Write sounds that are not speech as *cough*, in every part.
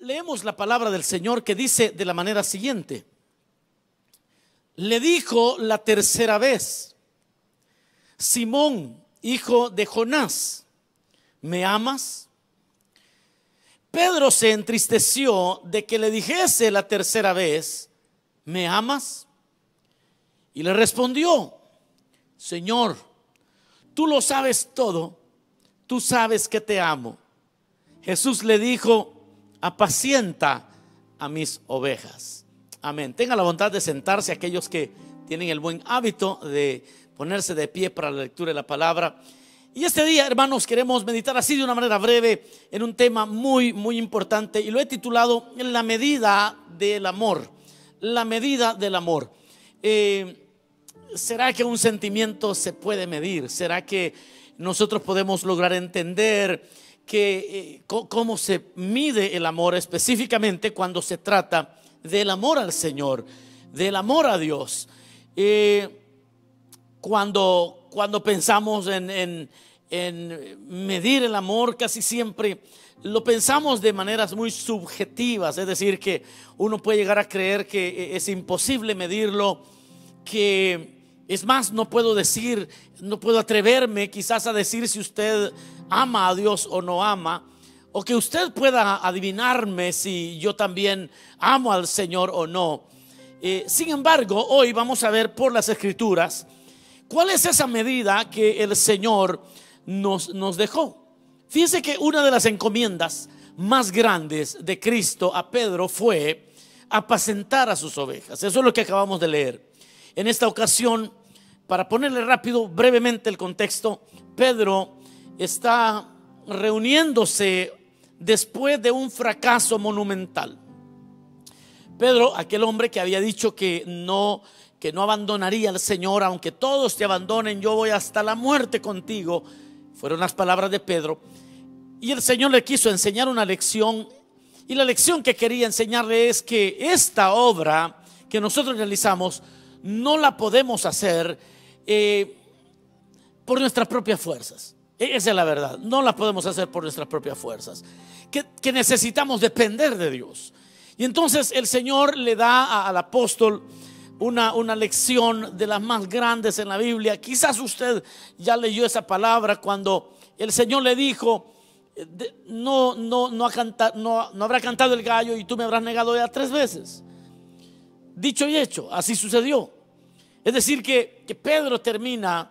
leemos la palabra del Señor que dice de la manera siguiente. Le dijo la tercera vez, Simón, hijo de Jonás, ¿me amas? Pedro se entristeció de que le dijese la tercera vez, ¿me amas? Y le respondió, Señor, tú lo sabes todo, tú sabes que te amo. Jesús le dijo, apacienta a mis ovejas. Amén. Tenga la bondad de sentarse aquellos que tienen el buen hábito de ponerse de pie para la lectura de la palabra. Y este día, hermanos, queremos meditar así de una manera breve en un tema muy, muy importante y lo he titulado La medida del amor. La medida del amor. Eh, ¿Será que un sentimiento se puede medir? ¿Será que nosotros podemos lograr entender que, eh, cómo se mide el amor específicamente cuando se trata del amor al Señor, del amor a Dios. Eh, cuando, cuando pensamos en, en, medir el amor, casi siempre lo pensamos de maneras muy subjetivas, es decir, que uno puede llegar a creer que es imposible medirlo, que es más, no puedo decir, no puedo atreverme quizás a decir si usted ama a Dios o no ama, o que usted pueda adivinarme si yo también amo al Señor o no. Eh, sin embargo, hoy vamos a ver por las escrituras cuál es esa medida que el Señor nos, nos dejó. Fíjese que una de las encomiendas más grandes de Cristo a Pedro fue apacentar a sus ovejas. Eso es lo que acabamos de leer. En esta ocasión, para ponerle rápido, brevemente el contexto, Pedro está reuniéndose después de un fracaso monumental. Pedro, aquel hombre que había dicho que no que no abandonaría al Señor, aunque todos te abandonen, yo voy hasta la muerte contigo. Fueron las palabras de Pedro. Y el Señor le quiso enseñar una lección. Y la lección que quería enseñarle es que esta obra que nosotros realizamos no la podemos hacer eh, por nuestras propias fuerzas. E-, esa es la verdad. No la podemos hacer por nuestras propias fuerzas. Que, necesitamos depender de Dios. Y entonces el Señor le da al apóstol una, una, lección de las más grandes en la Biblia. Quizás usted ya leyó esa palabra cuando el Señor le dijo, eh, no, no, no, no, no habrá cantado el gallo y tú me habrás negado ya tres veces. Dicho y hecho, así sucedió. Es decir, que, Pedro termina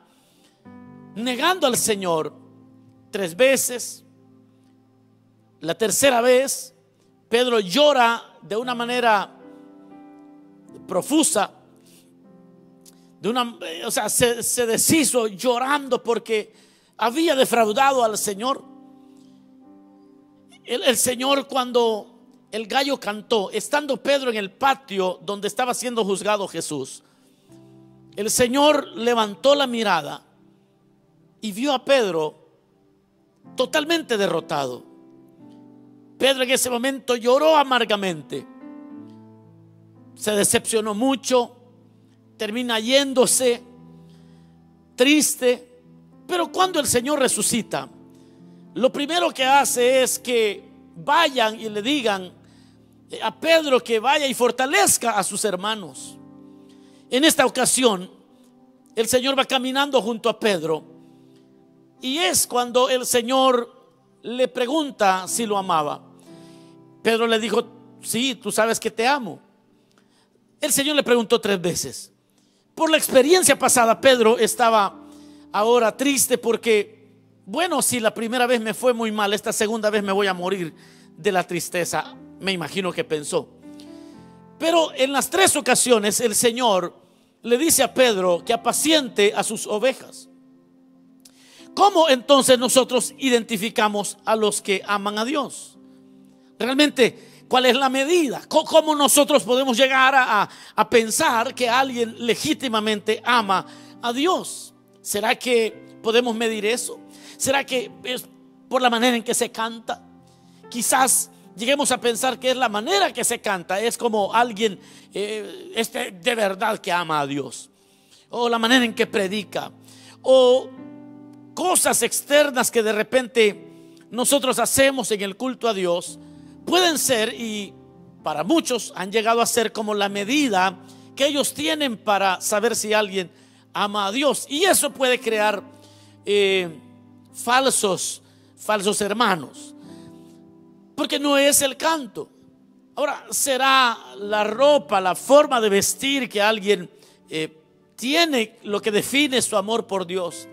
negando al Señor tres veces. La tercera vez, Pedro llora de una manera profusa, de una, o sea, se, se, deshizo llorando porque había defraudado al Señor. El, el, Señor cuando el gallo cantó, estando Pedro en el patio donde estaba siendo juzgado Jesús, el Señor levantó la mirada y vio a Pedro totalmente derrotado. Pedro en ese momento lloró amargamente. Se decepcionó mucho, termina yéndose triste. Pero cuando el Señor resucita, lo primero que hace es que vayan y le digan a Pedro que vaya y fortalezca a sus hermanos. En esta ocasión, el Señor va caminando junto a Pedro y es cuando el Señor le pregunta si lo amaba. Pedro le dijo, sí, tú sabes que te amo. El Señor le preguntó tres veces. Por la experiencia pasada, Pedro estaba ahora triste porque, bueno, si la primera vez me fue muy mal, esta segunda vez me voy a morir de la tristeza. Me imagino que pensó. Pero en las tres ocasiones el Señor le dice a Pedro que apaciente a sus ovejas. ¿Cómo entonces nosotros identificamos a los que aman a Dios? Realmente, ¿cuál es la medida? ¿Cómo nosotros podemos llegar a, pensar que alguien legítimamente ama a Dios? ¿Será que podemos medir eso? ¿Será que es por la manera en que se canta? Quizás lleguemos a pensar que es la manera que se canta, es como alguien eh, este, de verdad que ama a Dios, o la manera en que predica, o cosas externas que de repente nosotros hacemos en el culto a Dios pueden ser y para muchos han llegado a ser como la medida que ellos tienen para saber si alguien ama a Dios. Y eso puede crear eh, falsos, falsos hermanos. Porque no es el canto. Ahora, será la ropa, la forma de vestir que alguien eh, tiene lo que define su amor por Dios.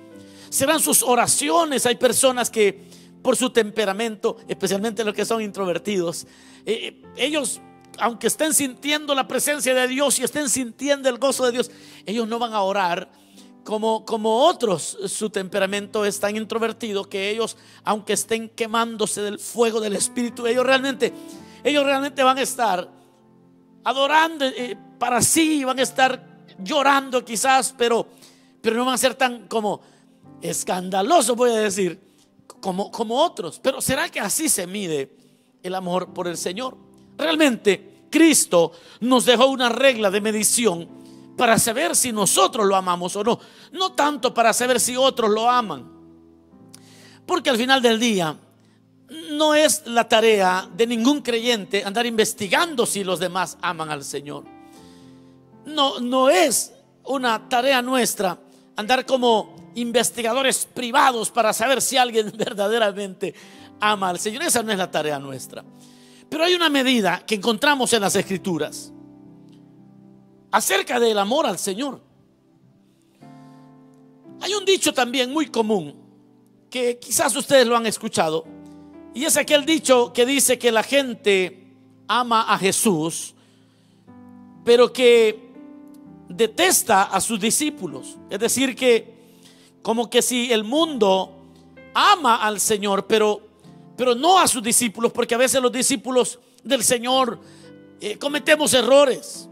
Serán sus oraciones. Hay personas que por su temperamento, especialmente los que son introvertidos, eh, ellos aunque estén sintiendo la presencia de Dios y estén sintiendo el gozo de Dios, ellos no van a orar como, como otros. Su temperamento es tan introvertido que ellos, aunque estén quemándose del fuego del Espíritu, ellos realmente, ellos realmente van a estar adorando eh, para sí, van a estar llorando quizás, pero, pero no van a ser tan como escandalosos, voy a decir, como, como otros. Pero ¿será que así se mide el amor por el Señor? Realmente Cristo nos dejó una regla de medición para saber si nosotros lo amamos o no. No tanto para saber si otros lo aman. Porque al final del día no es la tarea de ningún creyente andar investigando si los demás aman al Señor. No, no es una tarea nuestra andar como investigadores privados para saber si alguien *laughs* verdaderamente ama al Señor. Esa no es la tarea nuestra. Pero hay una medida que encontramos en las escrituras acerca del amor al Señor. Hay un dicho también muy común que quizás ustedes lo han escuchado y es aquel dicho que dice que la gente ama a Jesús, pero que detesta a sus discípulos. Es decir, que como que si el mundo ama al Señor, pero pero no a sus discípulos, porque a veces los discípulos del Señor eh, cometemos errores.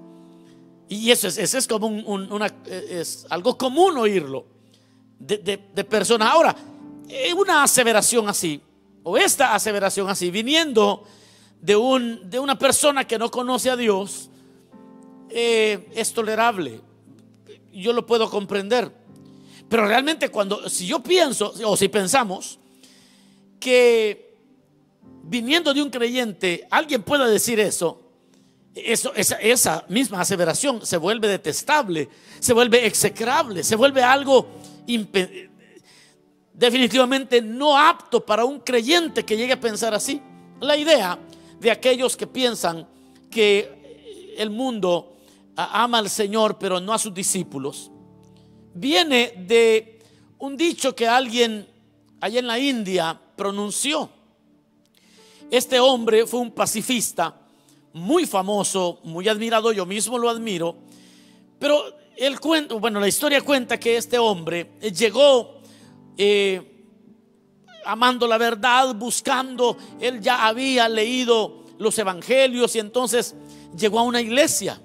Y eso es, es como una, eh, es algo común oírlo de, de personas. Ahora, eh, una aseveración así, o esta aseveración así, viniendo de, un, de una persona que no conoce a Dios, es tolerable. Yo lo puedo comprender. Pero realmente cuando, si yo pienso, o si pensamos, que viniendo de un creyente, alguien pueda decir eso, esa, misma aseveración se vuelve detestable, se vuelve execrable, se vuelve algo definitivamente no apto para un creyente que llegue a pensar así. La idea de aquellos que piensan que el mundo ama al Señor pero no a sus discípulos, viene de un dicho que alguien allá en la India pronunció. Este hombre fue un pacifista muy famoso, muy admirado, yo mismo lo admiro, pero el cuento, bueno, la historia cuenta que este hombre llegó eh, amando la verdad, buscando, él ya había leído los evangelios y entonces llegó a una iglesia.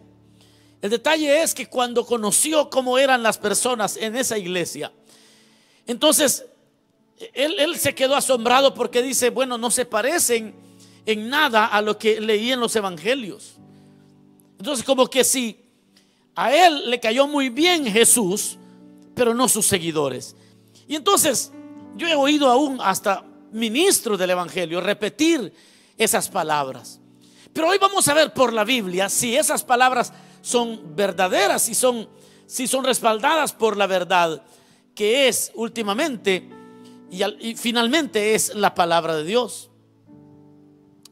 El detalle es que cuando conoció cómo eran las personas en esa iglesia, entonces él, se quedó asombrado porque dice, bueno, no se parecen en nada a lo que leí en los evangelios. Entonces como que sí, a él le cayó muy bien Jesús, pero no sus seguidores. Y entonces yo he oído aún hasta ministros del evangelio repetir esas palabras. Pero hoy vamos a ver por la Biblia si esas palabras son verdaderas, si son, si son respaldadas por la verdad, que es últimamente y, finalmente es la palabra de Dios.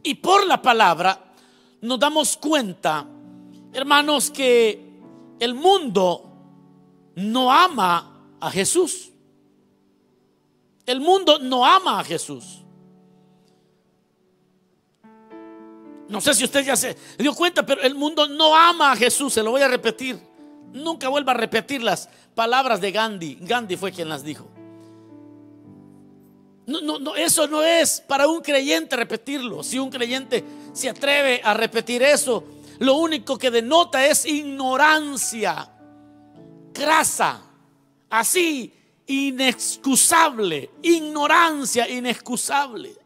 Y por la palabra nos damos cuenta, hermanos, que el mundo no ama a Jesús. El mundo no ama a Jesús. No sé si usted ya se dio cuenta, pero el mundo no ama a Jesús. Se lo voy a repetir. Nunca vuelva a repetir las palabras de Gandhi. Gandhi fue quien las dijo. No, no, eso no es para un creyente repetirlo. Si un creyente se atreve a repetir eso, lo único que denota es ignorancia, grasa, así, inexcusable, ignorancia inexcusable.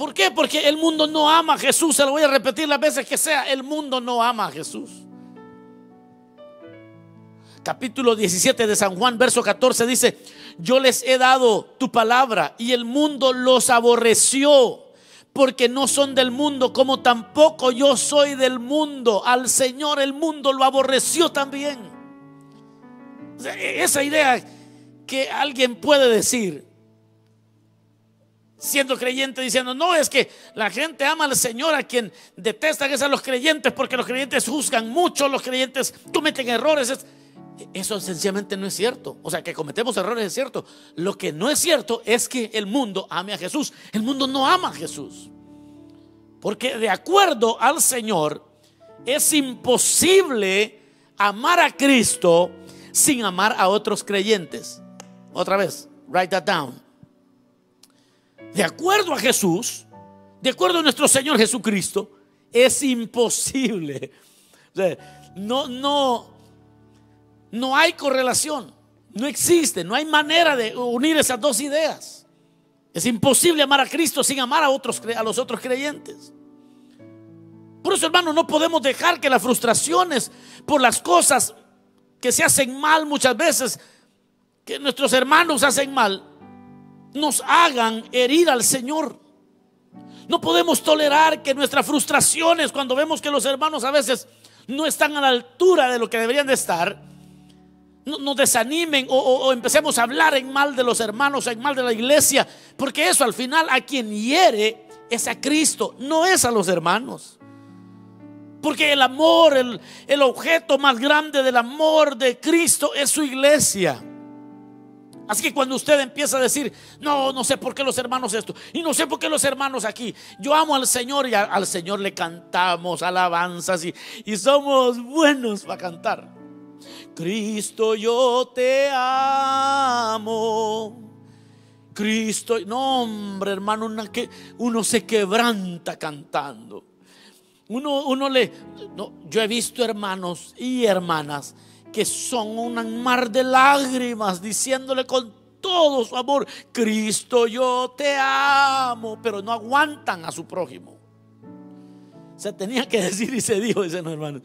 ¿Por qué? Porque el mundo no ama a Jesús. Se lo voy a repetir las veces que sea. El mundo no ama a Jesús capítulo 17 de San Juan, verso 14 dice, yo les he dado tu palabra y el mundo los aborreció porque no son del mundo, como tampoco yo soy del mundo. Al Señor el mundo lo aborreció también. Esa idea que alguien puede decir, siendo creyente, diciendo, no, es que la gente ama al Señor a quien detestan es a los creyentes, porque los creyentes juzgan mucho, los creyentes cometen errores. Eso sencillamente no es cierto. O sea, que cometemos errores es cierto. Lo que no es cierto es que el mundo ame a Jesús. El mundo no ama a Jesús. Porque de acuerdo al Señor, es imposible amar a Cristo sin amar a otros creyentes. Otra vez, write that down. De acuerdo a Jesús, de acuerdo a nuestro Señor Jesucristo, es imposible. no, no, no hay correlación, no existe, no hay manera de unir esas dos ideas. Es imposible amar a Cristo sin amar a, otros, a los otros creyentes. Por eso, hermano, no podemos dejar que las frustraciones por las cosas que se hacen mal muchas veces, que nuestros hermanos hacen mal, nos hagan herir al Señor. No podemos tolerar que nuestras frustraciones, cuando vemos que los hermanos a veces no están a la altura de lo que deberían de estar, nos desanimen o, empecemos a hablar en mal de los hermanos, en mal de la iglesia, porque eso al final a quien hiere es a Cristo, no es a los hermanos. Porque el amor, el, el objeto más grande del amor de Cristo es su iglesia. Así que cuando usted empieza a decir, no, no sé por qué los hermanos esto, y no sé por qué los hermanos aquí, yo amo al Señor y al Señor le cantamos alabanzas y, y somos buenos para cantar. Cristo, yo te amo. Cristo, no hombre hermano, uno se quebranta cantando. Uno, uno le, no, yo he visto hermanos y hermanas que son un mar de lágrimas diciéndole con todo su amor, Cristo yo te amo, pero no aguantan a su prójimo. Se tenía que decir y se dijo, ese no hermano.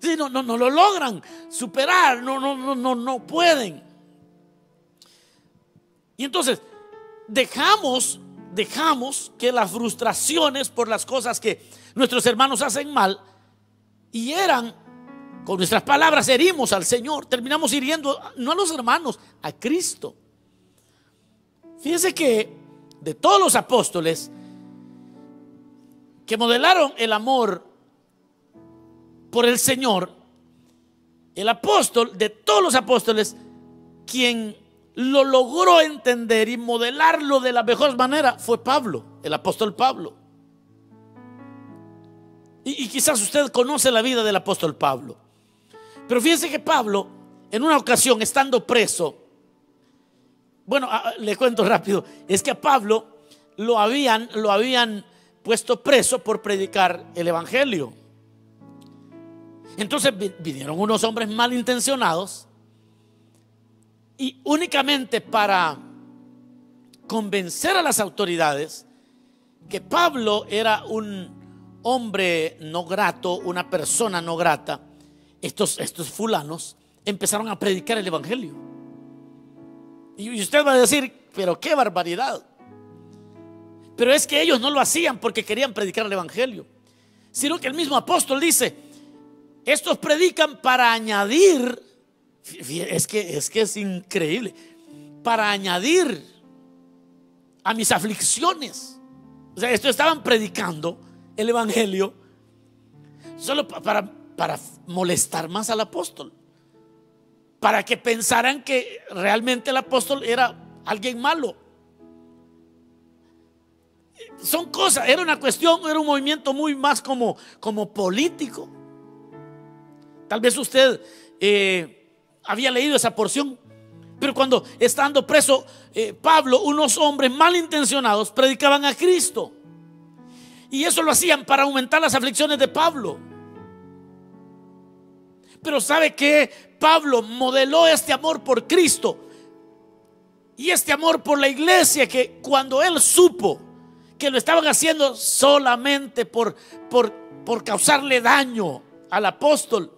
Si no, no, no lo logran superar, no, no, no, no, no pueden. Y entonces dejamos, dejamos que las frustraciones por las cosas que nuestros hermanos hacen mal y eran con nuestras palabras herimos al Señor, terminamos hiriendo no a los hermanos, a Cristo. Fíjense que de todos los apóstoles que modelaron el amor por el Señor, el apóstol de todos los apóstoles, quien lo logró entender y modelarlo de la mejor manera fue Pablo, el apóstol Pablo. Y, quizás usted conoce la vida del apóstol Pablo. Pero fíjense que Pablo, en una ocasión, estando preso, bueno, le cuento rápido, es que a Pablo lo habían, lo habían puesto preso por predicar el Evangelio. Entonces vinieron unos hombres malintencionados y únicamente para convencer a las autoridades que Pablo era un hombre no grato, una persona no grata, estos, estos fulanos empezaron a predicar el Evangelio. Y usted va a decir, pero qué barbaridad. Pero es que ellos no lo hacían porque querían predicar el Evangelio, sino que el mismo apóstol dice, estos predican para añadir, es que es, que es increíble, para añadir a mis aflicciones. O sea, estos estaban predicando el Evangelio solo para, para molestar más al apóstol. Para que pensaran que realmente el apóstol era alguien malo. Son cosas, era una cuestión, era un movimiento muy más como, como político. Tal vez usted eh, había leído esa porción. Pero cuando estando preso eh, Pablo, unos hombres malintencionados predicaban a Cristo. Y eso lo hacían para aumentar las aflicciones de Pablo. Pero ¿sabe que Pablo modeló este amor por Cristo y este amor por la iglesia que cuando él supo que lo estaban haciendo solamente por, por, por causarle daño al apóstol,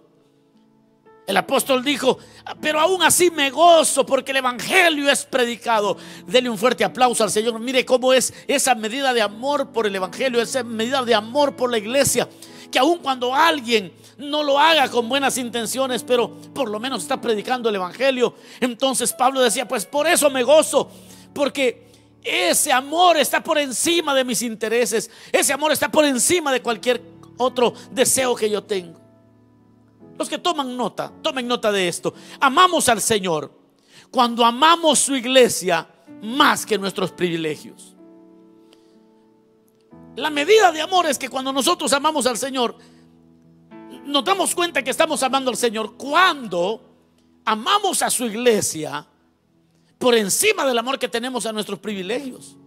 El apóstol dijo, pero aún así me gozo porque el Evangelio es predicado. Dele un fuerte aplauso al Señor. Mire cómo es esa medida de amor por el Evangelio, esa medida de amor por la iglesia. Que aun cuando alguien no lo haga con buenas intenciones, pero por lo menos está predicando el Evangelio. Entonces Pablo decía, pues por eso me gozo, porque ese amor está por encima de mis intereses. Ese amor está por encima de cualquier otro deseo que yo tengo. Los que toman nota, tomen nota de esto. Amamos al Señor cuando amamos su iglesia más que nuestros privilegios. La medida de amor es que cuando nosotros amamos al Señor, nos damos cuenta que estamos amando al Señor cuando amamos a su iglesia por encima del amor que tenemos a nuestros privilegios.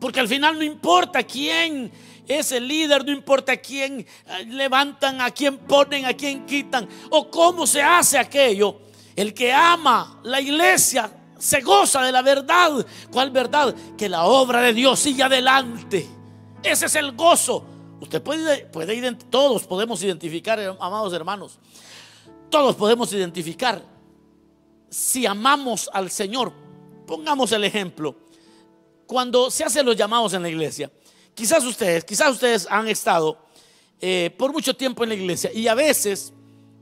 Porque al final no importa quién es el líder, no importa quién eh, levantan, a quién ponen, a quién quitan o cómo se hace aquello. El que ama la iglesia se goza de la verdad. ¿Cuál verdad? Que la obra de Dios sigue adelante. Ese es el gozo. Usted puede, puede todos podemos identificar, amados hermanos, todos podemos identificar si amamos al Señor. Pongamos el ejemplo. Cuando se hacen los llamados en la iglesia, Quizás ustedes, quizás ustedes han estado eh, por mucho tiempo en la iglesia y a veces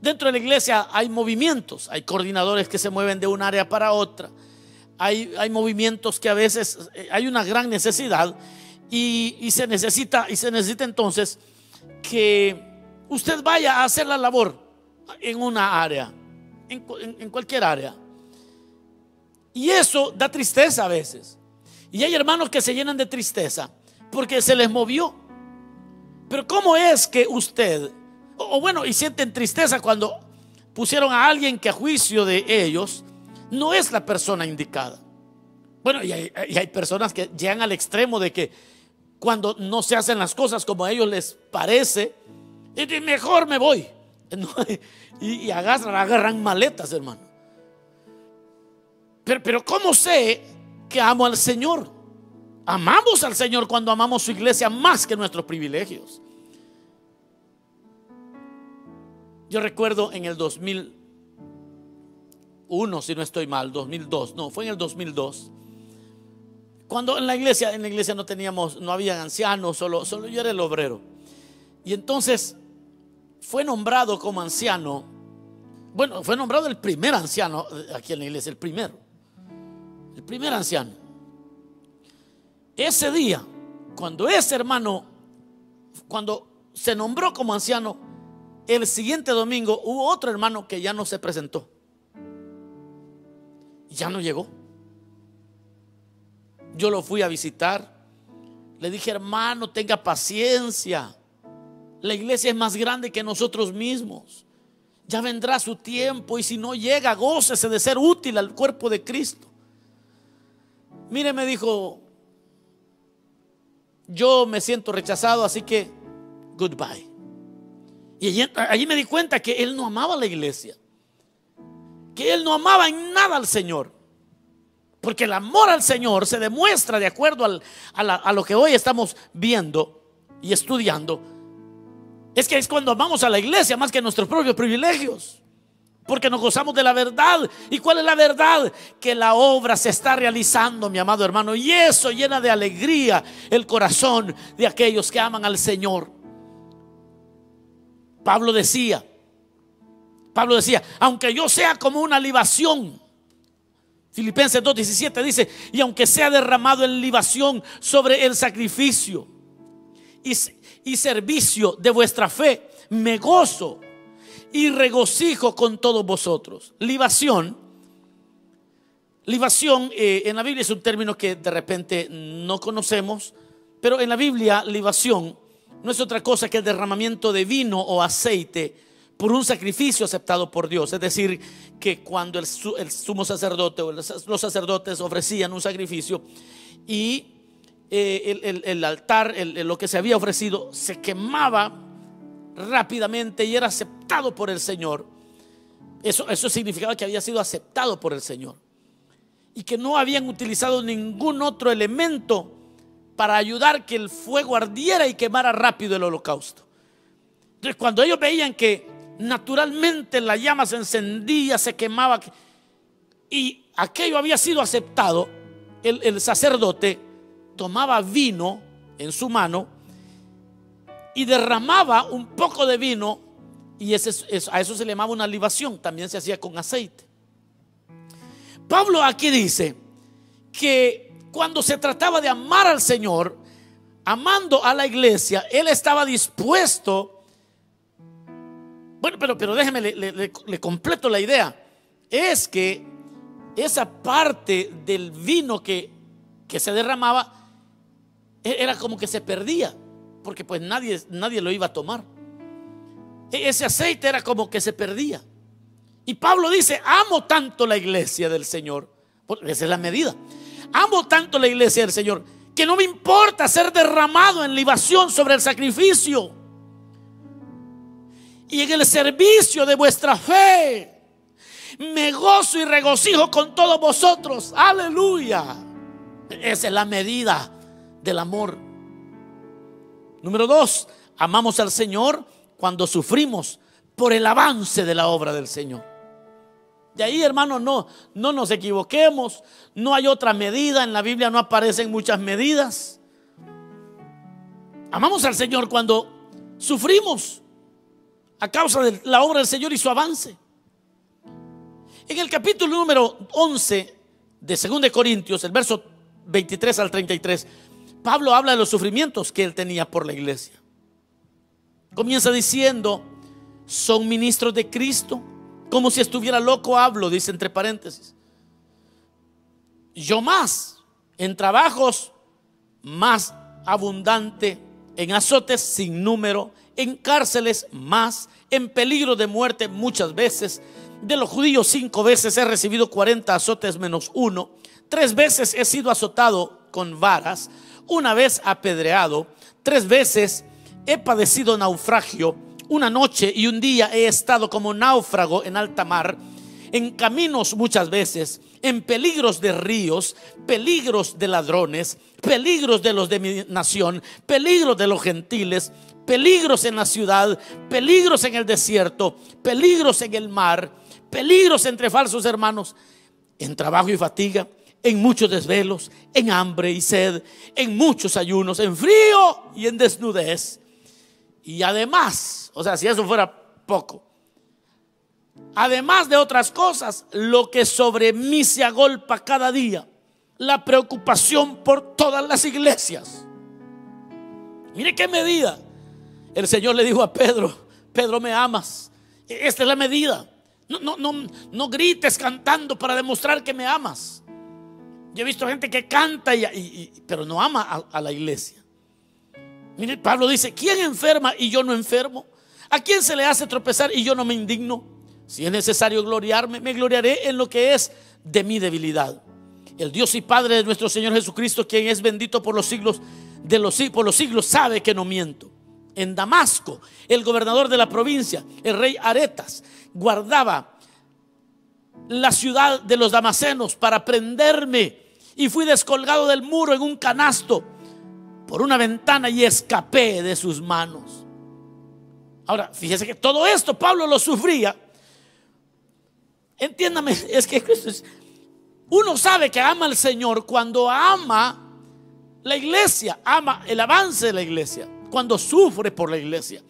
dentro de la iglesia hay movimientos, hay coordinadores que se mueven de un área para otra, hay, hay movimientos que a veces eh, hay una gran necesidad y, se necesita y se necesita entonces que usted vaya a hacer la labor en una área, en cualquier área. Y eso da tristeza a veces. Y hay hermanos que se llenan de tristeza porque se les movió. Pero ¿cómo es que usted, o, bueno, y sienten tristeza cuando pusieron a alguien que a juicio de ellos no es la persona indicada? Bueno, y hay, personas que llegan al extremo de que cuando no se hacen las cosas como a ellos les parece, y mejor me voy. *laughs* Y, agarran, maletas, hermano. Pero, pero ¿cómo sé que amo al Señor? Amamos al Señor cuando amamos su iglesia más que nuestros privilegios. Yo recuerdo en el 2001, si no estoy mal, 2002, no, fue en el 2002. Cuando en la iglesia, en la iglesia no teníamos, no había ancianos, solo, solo yo era el obrero. Y entonces fue nombrado como anciano, bueno, fue nombrado el primer anciano aquí en la iglesia, el primero, el primer anciano. Ese día, cuando ese hermano, cuando se nombró como anciano, el siguiente domingo hubo otro hermano que ya no se presentó. Ya no llegó. Yo lo fui a visitar. Le dije, hermano, tenga paciencia. La iglesia es más grande que nosotros mismos. Ya vendrá su tiempo y si no llega, gócese de ser útil al cuerpo de Cristo. Mire, me dijo, yo me siento rechazado, así que goodbye. Y allí, me di cuenta que él no amaba la iglesia, que él no amaba en nada al Señor. Porque el amor al Señor se demuestra de acuerdo a, a lo que hoy estamos viendo y estudiando. Es que es cuando amamos a la iglesia más que nuestros propios privilegios porque nos gozamos de la verdad. ¿Y cuál es la verdad? Que la obra se está realizando, mi amado hermano, y eso llena de alegría el corazón de aquellos que aman al Señor. Pablo decía, Pablo decía, aunque yo sea como una libación, Filipenses 2.17 dice, y aunque sea derramado en libación sobre el sacrificio y, y servicio de vuestra fe, me gozo y regocijo con todos vosotros. Libación. Libación eh, en la Biblia es un término que de repente no conocemos, pero en la Biblia libación no es otra cosa que el derramamiento de vino o aceite por un sacrificio aceptado por Dios. Es decir, que cuando el, sumo sacerdote o los sacerdotes ofrecían un sacrificio y eh, el, altar, lo que se había ofrecido, se quemaba rápidamente y era aceptado por el Señor. Eso, eso significaba que había sido aceptado por el Señor. Y que no habían utilizado ningún otro elemento para ayudar que el fuego ardiera y quemara rápido el holocausto. Entonces, cuando ellos veían que naturalmente la llama se encendía, se quemaba. Y aquello había sido aceptado. El, sacerdote tomaba vino en su mano y derramaba un poco de vino y a eso se le llamaba una libación, también se hacía con aceite. Pablo aquí dice que cuando se trataba de amar al Señor, amando a la iglesia, él estaba dispuesto. Bueno, pero, pero déjeme, le, completo la idea. Es que esa parte del vino que, que se derramaba e, era como que se perdía, porque pues nadie, nadie lo iba a tomar. E, ese aceite era como que se perdía. Y Pablo dice, amo tanto la iglesia del Señor. Esa es la medida. Amo tanto la iglesia del Señor que no me importa ser derramado en libación sobre el sacrificio. Y en el servicio de vuestra fe. Me gozo y regocijo con todos vosotros. Aleluya. Esa es la medida del amor. Número dos, amamos al Señor cuando sufrimos por el avance de la obra del Señor. De ahí, hermanos, no, no nos equivoquemos. No hay otra medida. En la Biblia no aparecen muchas medidas. Amamos al Señor cuando sufrimos a causa de la obra del Señor y su avance. En el capítulo número 11 de 2 Corintios, el verso 23 al 33, Pablo habla de los sufrimientos que él tenía por la iglesia. Comienza diciendo, son ministros de Cristo como si estuviera loco hablo, dice entre paréntesis. Yo más, en trabajos más abundante, en azotes sin número, en cárceles más, en peligro de muerte muchas veces. De los judíos cinco veces he recibido 40 azotes menos uno. Tres veces he sido azotado con varas. Una vez apedreado. Tres veces he padecido naufragio una noche y un día he estado como náufrago en alta mar, en caminos muchas veces, en peligros de ríos, peligros de ladrones, peligros de los de mi nación, peligros de los gentiles, peligros en la ciudad, peligros en el desierto, peligros en el mar, peligros entre falsos hermanos, en trabajo y fatiga, en muchos desvelos, en hambre y sed, en muchos ayunos, en frío y en desnudez. Y además, o sea, si eso fuera poco, además de otras cosas, lo que sobre mí se agolpa cada día, la preocupación por todas las iglesias. Mire qué medida. El Señor le dijo a Pedro, Pedro, me amas. Esta es la medida. No, no, no, no grites cantando para demostrar que me amas. Yo he visto gente que canta, y, pero no ama a la iglesia. Mire, Pablo dice, ¿quién enferma y yo no enfermo? ¿A quién se le hace tropezar y yo no me indigno? Si es necesario gloriarme, me gloriaré en lo que es de mi debilidad. El Dios y Padre de nuestro Señor Jesucristo, quien es bendito por los siglos de los, por los siglos, sabe que no miento. En Damasco, el gobernador de la provincia, el rey Aretas, guardaba la ciudad de los damasenos para prenderme y fui descolgado del muro en un canasto por una ventana y escapé de sus manos. Ahora, fíjese que todo esto Pablo lo sufría. Entiéndame, es que uno sabe que ama al Señor cuando ama la iglesia, ama el avance de la iglesia, cuando sufre por la iglesia.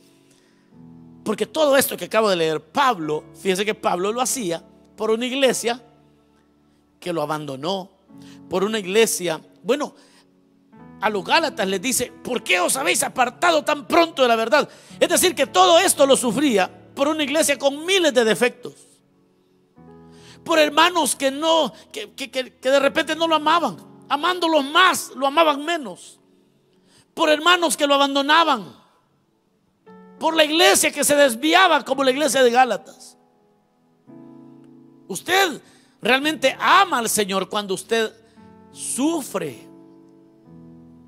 Porque todo esto que acabo de leer, Pablo, fíjese que Pablo lo hacía por una iglesia que lo abandonó, por una iglesia, bueno, a los Gálatas les dice, ¿por qué os habéis apartado tan pronto de la verdad? Es decir, que todo esto lo sufría por una iglesia con miles de defectos. Por hermanos que no, que, de repente no lo amaban. Amándolos más, lo amaban menos. Por hermanos que lo abandonaban. Por la iglesia que se desviaba como la iglesia de Gálatas. Usted realmente ama al Señor cuando usted sufre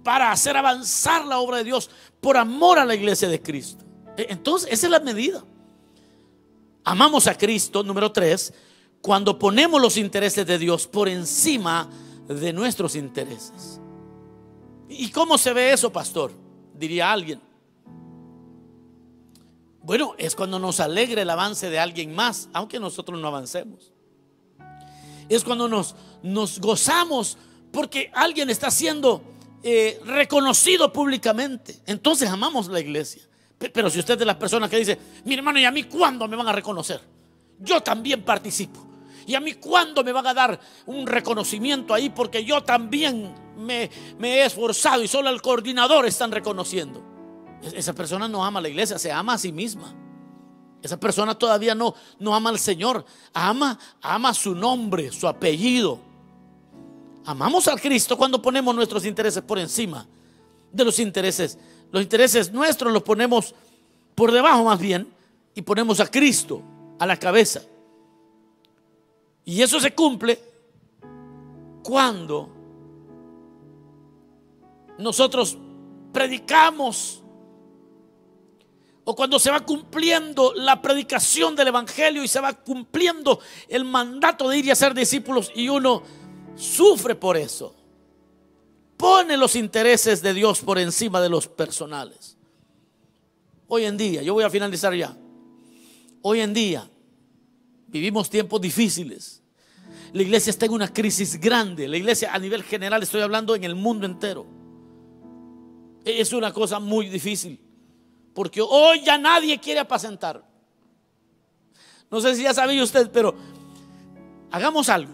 para hacer avanzar la obra de Dios por amor a la iglesia de Cristo. E, entonces, esa es la medida. Amamos a Cristo, número tres, cuando ponemos los intereses de Dios por encima de nuestros intereses. ¿Y cómo se ve eso, pastor? Diría alguien. Bueno, es cuando nos alegra el avance de alguien más, aunque nosotros no avancemos. Es cuando nos, nos gozamos porque alguien está siendo eh, reconocido públicamente. Entonces amamos la iglesia. Pero si usted es de las personas que dice, mi hermano, ¿y a mí cuándo me van a reconocer? Yo también participo. ¿Y a mí cuándo me van a dar un reconocimiento ahí? Porque yo también me, he esforzado y solo el coordinador están reconociendo. Esa persona no ama a la iglesia, se ama a sí misma. Esa persona todavía no, no ama al Señor, ama, ama su nombre, su apellido. Amamos al Cristo cuando ponemos nuestros intereses por encima de los intereses. Los intereses nuestros los ponemos por debajo más bien y ponemos a Cristo a la cabeza. Y eso se cumple cuando nosotros predicamos o cuando se va cumpliendo la predicación del Evangelio y se va cumpliendo el mandato de ir y hacer discípulos y uno sufre por eso. Pone los intereses de Dios por encima de los personales. Hoy en día, yo voy a finalizar ya. Hoy en día vivimos tiempos difíciles. La iglesia está en una crisis grande. La iglesia a nivel general, estoy hablando en el mundo entero. Es una cosa muy difícil. Porque hoy ya nadie quiere apacentar. No sé si ya sabía usted, pero hagamos algo.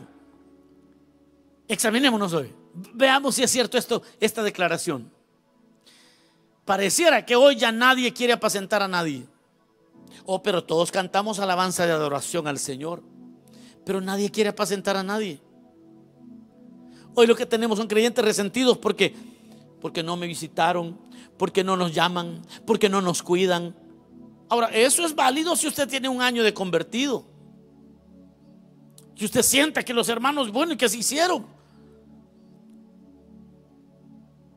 Examinémonos hoy. Veamos si es cierto esto, esta declaración. Pareciera que hoy ya nadie quiere apacentar a nadie. Oh, pero todos cantamos alabanza de adoración al Señor. Pero nadie quiere apacentar a nadie. Hoy lo que tenemos son creyentes resentidos porque porque no me visitaron, porque no nos llaman, porque no nos cuidan. Ahora, eso es válido si usted tiene un año de convertido. Si usted siente que los hermanos, bueno, y que se hicieron.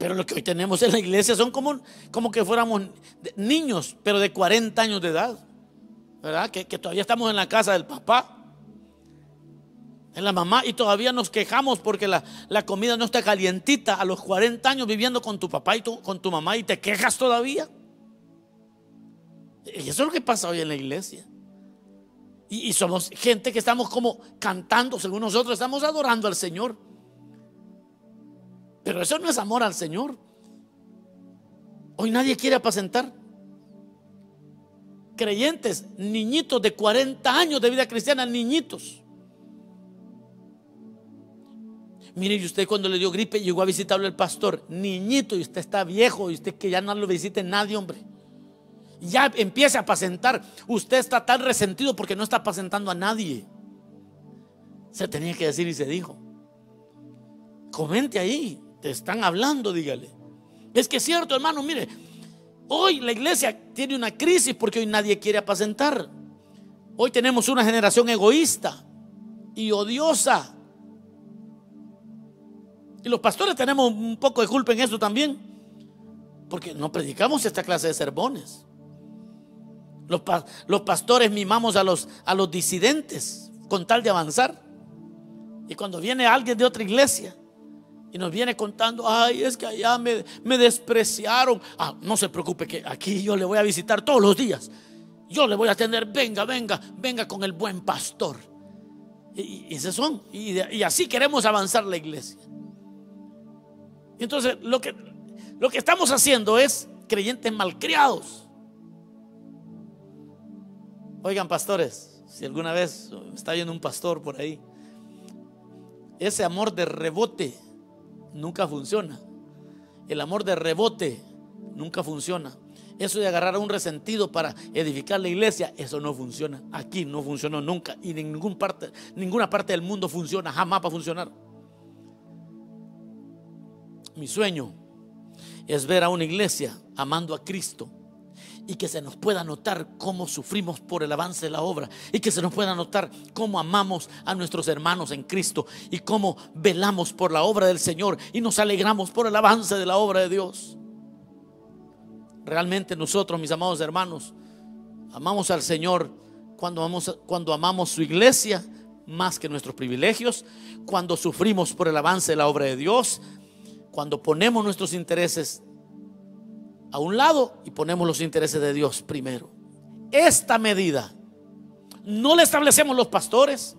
Pero lo que hoy tenemos en la iglesia son como, como que fuéramos niños, pero de 40 años de edad. ¿Verdad? Que, todavía estamos en la casa del papá. En la mamá y todavía nos quejamos porque la, comida no está calientita a los 40 años viviendo con tu papá y con tu mamá y te quejas todavía. Y eso es lo que pasa hoy en la iglesia. Y, y somos gente que estamos como cantando, según nosotros, estamos adorando al Señor. Pero eso no es amor al Señor. Hoy nadie quiere apacentar. Creyentes, niñitos de 40 años de vida cristiana, niñitos Mire, y usted cuando le dio gripe llegó a visitarlo el pastor, niñito, y usted está viejo, y usted que ya no lo visite nadie, hombre. Ya empieza a apacentar. Usted está tan resentido porque no está apacentando a nadie. Se tenía que decir y se dijo. Comente ahí, te están hablando, dígale. Es que es cierto, hermano, mire, hoy la iglesia tiene una crisis porque hoy nadie quiere apacentar. Hoy tenemos una generación egoísta y odiosa y los pastores tenemos un poco de culpa en eso también, porque no predicamos esta clase de sermones. Los, pastores mimamos a los disidentes con tal de avanzar. Y cuando viene alguien de otra iglesia y nos viene contando, ay, es que allá me, despreciaron. Ah, no se preocupe que aquí yo le voy a visitar todos los días. Yo le voy a atender, venga, venga, venga con el buen pastor. Y, ese son. y así queremos avanzar la iglesia. Entonces, lo que, lo que estamos haciendo es creyentes malcriados. Oigan, pastores, si alguna vez está viendo un pastor por ahí, ese amor de rebote nunca funciona. El amor de rebote nunca funciona. Eso de agarrar a un resentido para edificar la iglesia, eso no funciona. Aquí no funcionó nunca y en ninguna parte, ninguna parte del mundo funciona, jamás va a funcionar. Mi sueño es ver a una iglesia amando a Cristo y que se nos pueda notar cómo sufrimos por el avance de la obra y que se nos pueda notar cómo amamos a nuestros hermanos en Cristo y cómo velamos por la obra del Señor y nos alegramos por el avance de la obra de Dios. Realmente nosotros, mis amados hermanos, amamos al Señor cuando amamos, cuando amamos su iglesia más que nuestros privilegios, cuando sufrimos por el avance de la obra de Dios, cuando ponemos nuestros intereses a un lado y ponemos los intereses de Dios primero. esta medida. No la establecemos los pastores,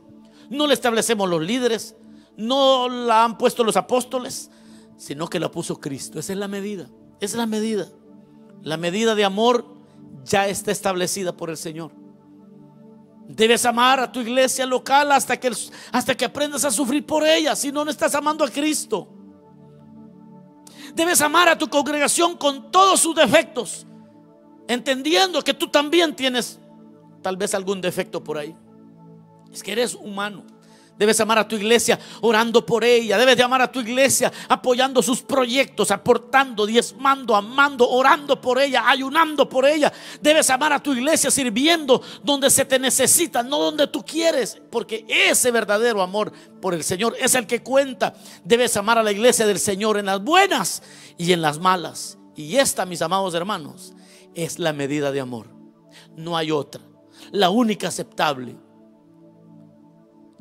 no la establecemos los líderes, no la han puesto los apóstoles, sino que la puso Cristo. Esa es la medida, esa es la medida. La medida de amor ya está establecida por el Señor. Debes amar a tu iglesia local hasta que, hasta que aprendas a sufrir por ella, si no, no estás amando a Cristo. Debes amar a tu congregación con todos sus defectos, entendiendo que tú también tienes tal vez algún defecto por ahí. Es que eres humano. Debes amar a tu iglesia orando por ella. Debes de amar a tu iglesia apoyando sus proyectos, aportando, diezmando, amando, orando por ella, ayunando por ella. Debes amar a tu iglesia sirviendo donde se te necesita, no donde tú quieres. Porque ese verdadero amor por el Señor es el que cuenta. Debes amar a la iglesia del Señor en las buenas y en las malas. Y esta, mis amados hermanos, es la medida de amor. No hay otra. La única aceptable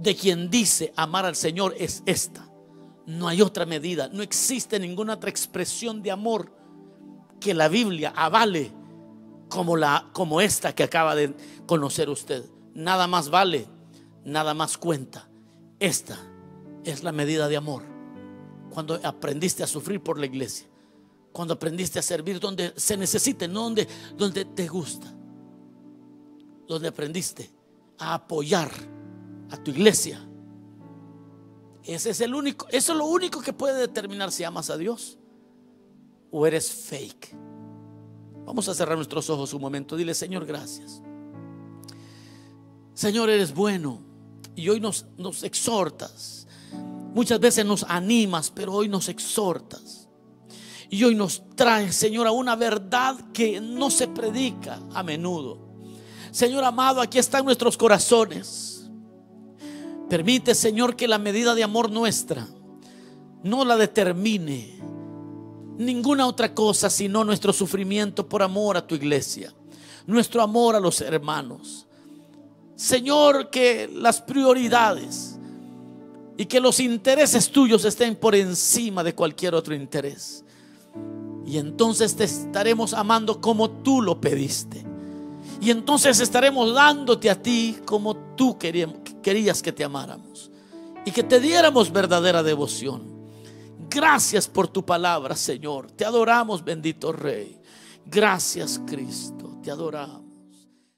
de quien dice amar al Señor es esta. No hay otra medida, no existe ninguna otra expresión de amor que la Biblia avale como, la, como esta que acaba de conocer usted. Nada más vale, nada más cuenta. Esta es la medida de amor. Cuando aprendiste a sufrir por la iglesia, cuando aprendiste a servir donde se necesite, no donde, donde te gusta, donde aprendiste a apoyar a tu iglesia. Ese es el único, eso es lo único que puede determinar si amas a Dios o eres fake. Vamos a cerrar nuestros ojos un momento. Dile, Señor, gracias. Señor, eres bueno. Y hoy nos, nos exhortas. Muchas veces nos animas, pero hoy nos exhortas. Y hoy nos traes, Señor, a una verdad que no se predica a menudo. Señor amado, aquí están nuestros corazones. Permite, Señor, que la medida de amor nuestra no la determine ninguna otra cosa sino nuestro sufrimiento por amor a tu iglesia, nuestro amor a los hermanos. Señor, que las prioridades y que los intereses tuyos estén por encima de cualquier otro interés. Y entonces te estaremos amando como tú lo pediste. Y entonces estaremos dándote a ti como tú querías que te amáramos y que te diéramos verdadera devoción. Gracias por tu palabra, Señor. Te adoramos, bendito Rey. Gracias, Cristo. Te adoramos.